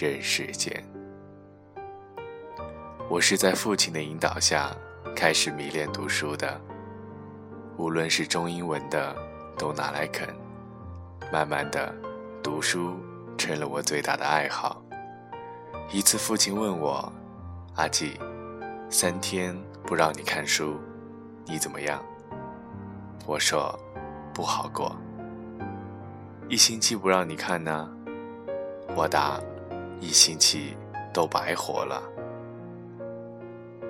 人世间。我是在父亲的引导下开始迷恋读书的。无论是中英文的，都拿来啃。慢慢的，读书成了我最大的爱好。一次，父亲问我：“阿季，三天不让你看书，你怎么样？”我说：“不好过。”一星期不让你看呢？我答：“一星期都白活了。”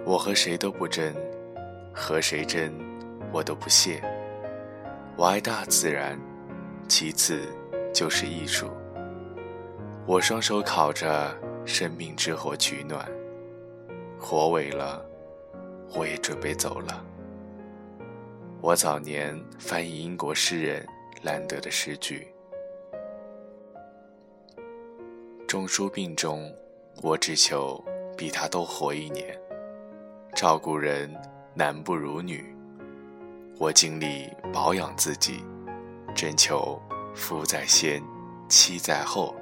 我和谁都不争，和谁争？我都不屑。我爱大自然，其次就是艺术。我双手烤着生命之火取暖，火萎了，我也准备走了。我早年翻译英国诗人兰德的诗句。钟书病中，我只求比他多活一年。照顾人男不如女。我尽力保养自己，真求夫在先，妻在后，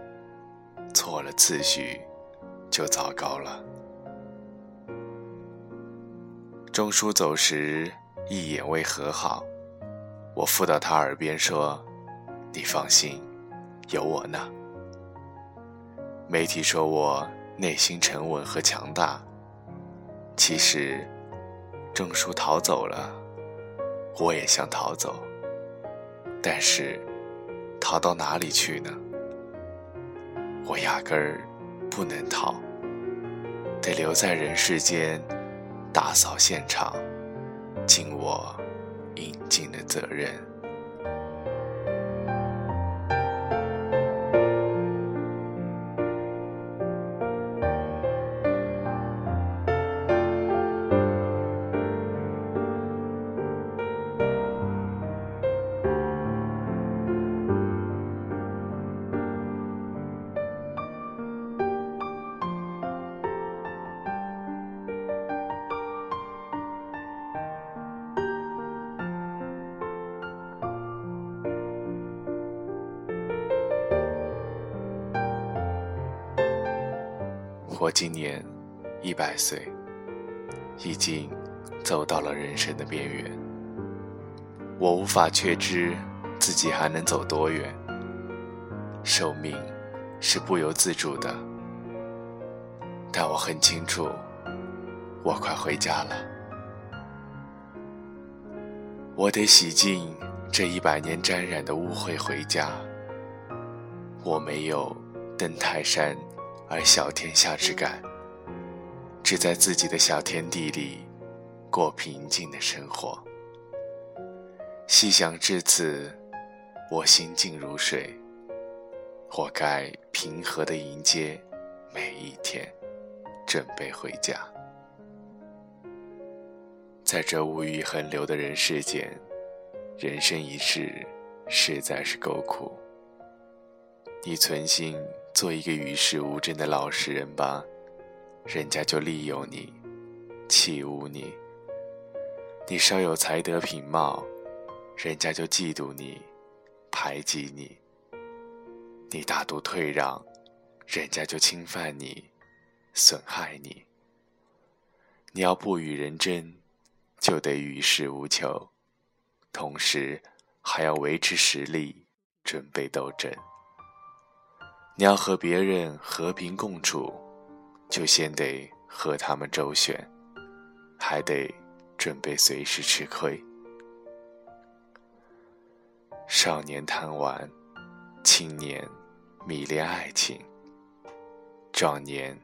错了次序，就糟糕了。钟书走时一眼未和好，我附到他耳边说：“你放心，有我呢。”媒体说我内心沉稳和强大，其实钟书逃走了。我也想逃走，但是逃到哪里去呢？我压根儿不能逃，得留在人世间，打扫现场，尽我应尽的责任。我今年一百岁，已经走到了人生的边缘。我无法确知自己还能走多远。寿命是不由自主的，但我很清楚，我快回家了。我得洗净这一百年沾染的污秽回家。我没有登泰山。而小天下之感，只在自己的小天地里过平静的生活。细想至此，我心静如水。我该平和的迎接每一天，准备回家。在这物欲横流的人世间，人生一世实在是够苦。你存心。做一个与世无争的老实人吧，人家就利用你，欺侮你；你稍有才德品貌，人家就嫉妒你，排挤你；你大度退让，人家就侵犯你，损害你。你要不与人争，就得与世无求，同时还要维持实力，准备斗争。你要和别人和平共处，就先得和他们周旋，还得准备随时吃亏。少年贪玩，青年迷恋爱情，壮年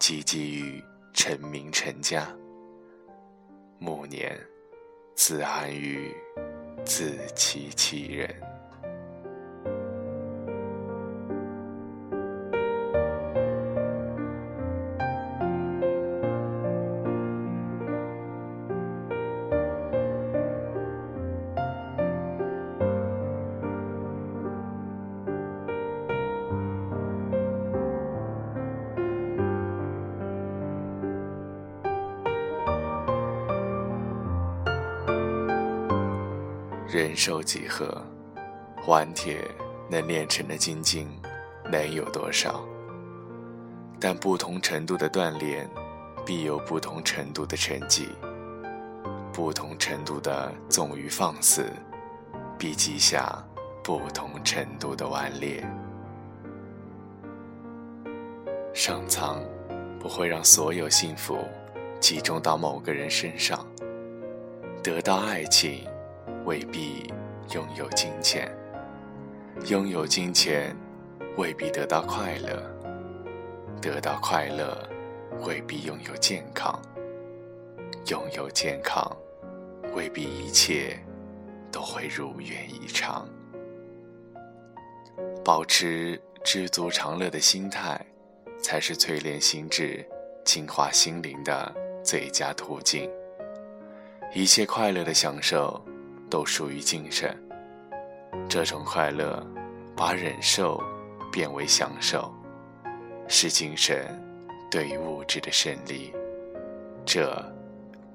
汲汲于成名成家，暮年自安于自欺欺人。人寿几何，顽铁能炼成的精金能有多少？但不同程度的锻炼，必有不同程度的成绩；不同程度的纵欲放肆，必记下不同程度的顽劣。上苍不会让所有幸福集中到某个人身上，得到爱情。未必拥有金钱，拥有金钱未必得到快乐，得到快乐未必拥有健康，拥有健康未必一切都会如愿以偿。保持知足常乐的心态，才是淬炼心智、净化心灵的最佳途径。一切快乐的享受。都属于精神。这种快乐，把忍受变为享受，是精神对于物质的胜利。这，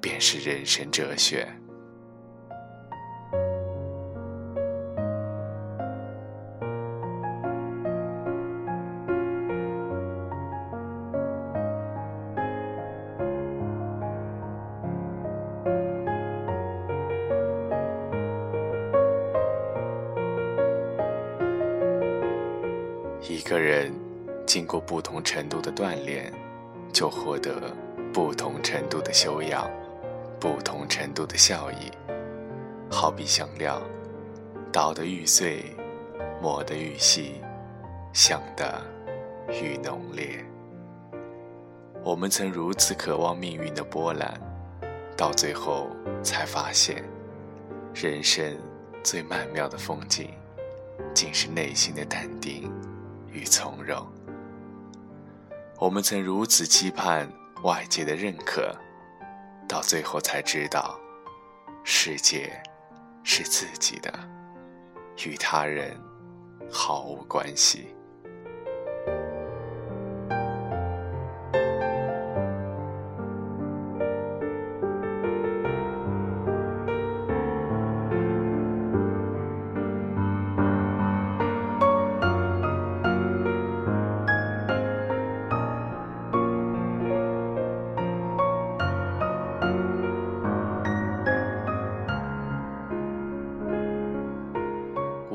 便是人生哲学。个人经过不同程度的锻炼，就获得不同程度的修养，不同程度的效益。好比香料，捣得愈碎，磨得愈细，香得愈浓烈。我们曾如此渴望命运的波澜，到最后才发现，人生最曼妙的风景，竟是内心的淡定。与从容，我们曾如此期盼外界的认可，到最后才知道，世界是自己的，与他人毫无关系。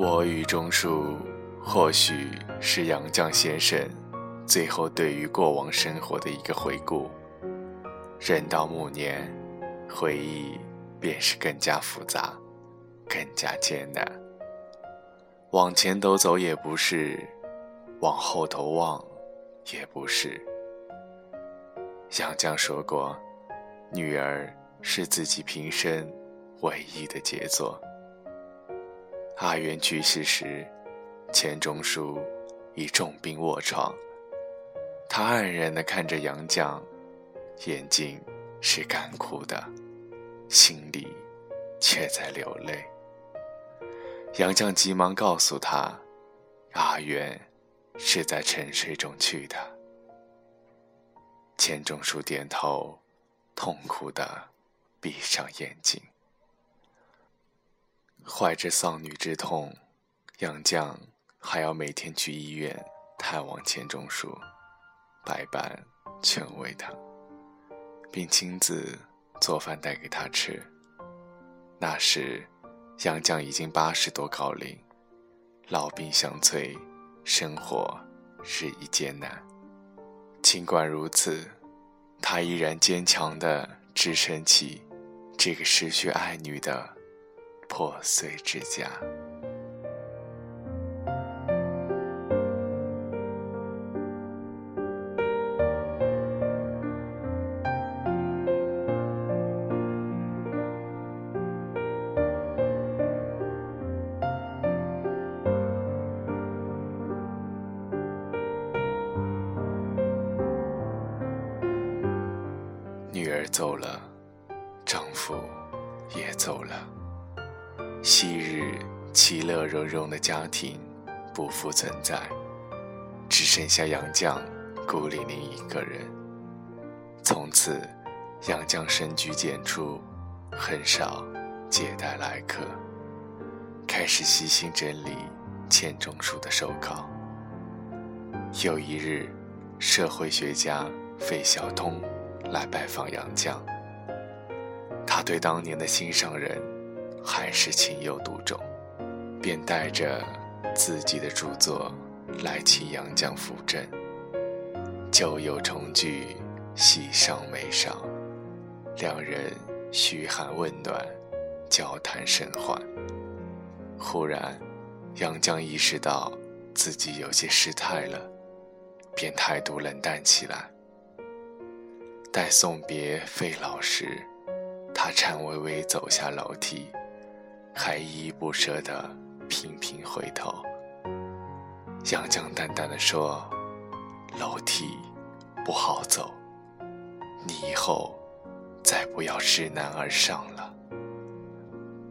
我与钟书，或许是杨绛先生最后对于过往生活的一个回顾。人到暮年，回忆便是更加复杂，更加艰难。往前头走也不是，往后头望也不是。杨绛说过：“女儿是自己平生唯一的杰作。”阿元去世时，钱钟书已重病卧床。他黯然地看着杨绛，眼睛是干枯的，心里却在流泪。杨绛急忙告诉他：“阿元是在沉睡中去的。”钱钟书点头，痛苦地闭上眼睛。怀着丧女之痛，杨绛还要每天去医院探望钱钟书，百般劝慰他，并亲自做饭带给他吃。那时，杨绛已经八十多高龄，老病相催，生活日益艰难。尽管如此，他依然坚强地支撑起这个失去爱女的。破碎之家。女儿走了丈夫也走了。昔日其乐融融的家庭不复存在，只剩下杨绛孤零零一个人。从此，杨绛深居简出，很少接待来客，开始悉心整理钱钟书的手稿。有一日，社会学家费孝通来拜访杨绛，他对当年的心上人。还是情有独钟，便带着自己的著作来请杨绛扶正。旧友重聚，喜上眉梢，两人嘘寒问暖，交谈甚欢。忽然，杨绛意识到自己有些失态了，便态度冷淡起来。待送别费老时，他颤巍巍走下楼梯。还依依不舍地频频回头。杨绛淡淡的说：“楼梯不好走，你以后再不要知难而上了。”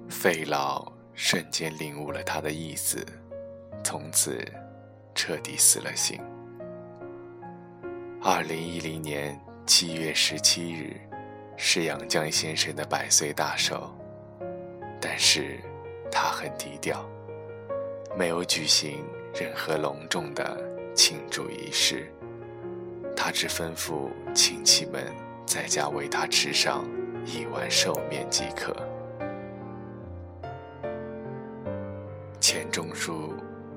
费老瞬间领悟了他的意思，从此彻底死了心。二零一零年七月十七日，是杨绛先生的百岁大寿。但是，他很低调，没有举行任何隆重的庆祝仪式。他只吩咐亲戚们在家为他吃上一碗寿面即可。钱钟书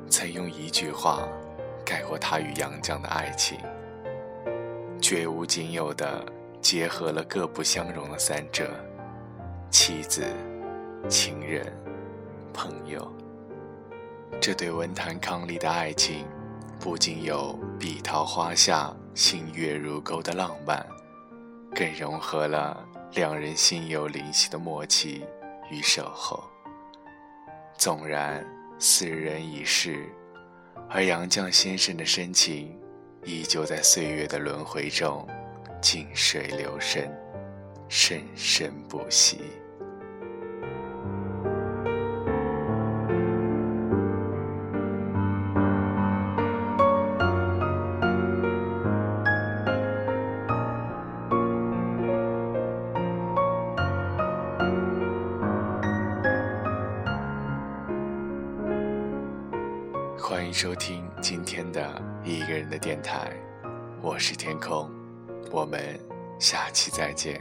曾用一句话概括他与杨绛的爱情：绝无仅有的结合了各不相容的三者，妻子。情人、朋友，这对文坛伉俪的爱情，不仅有碧桃花下星月如钩的浪漫，更融合了两人心有灵犀的默契与守候。纵然四人已逝，而杨绛先生的深情，依旧在岁月的轮回中，静水流深，生生不息。迎收听今天的一个人的电台，我是天空，我们下期再见。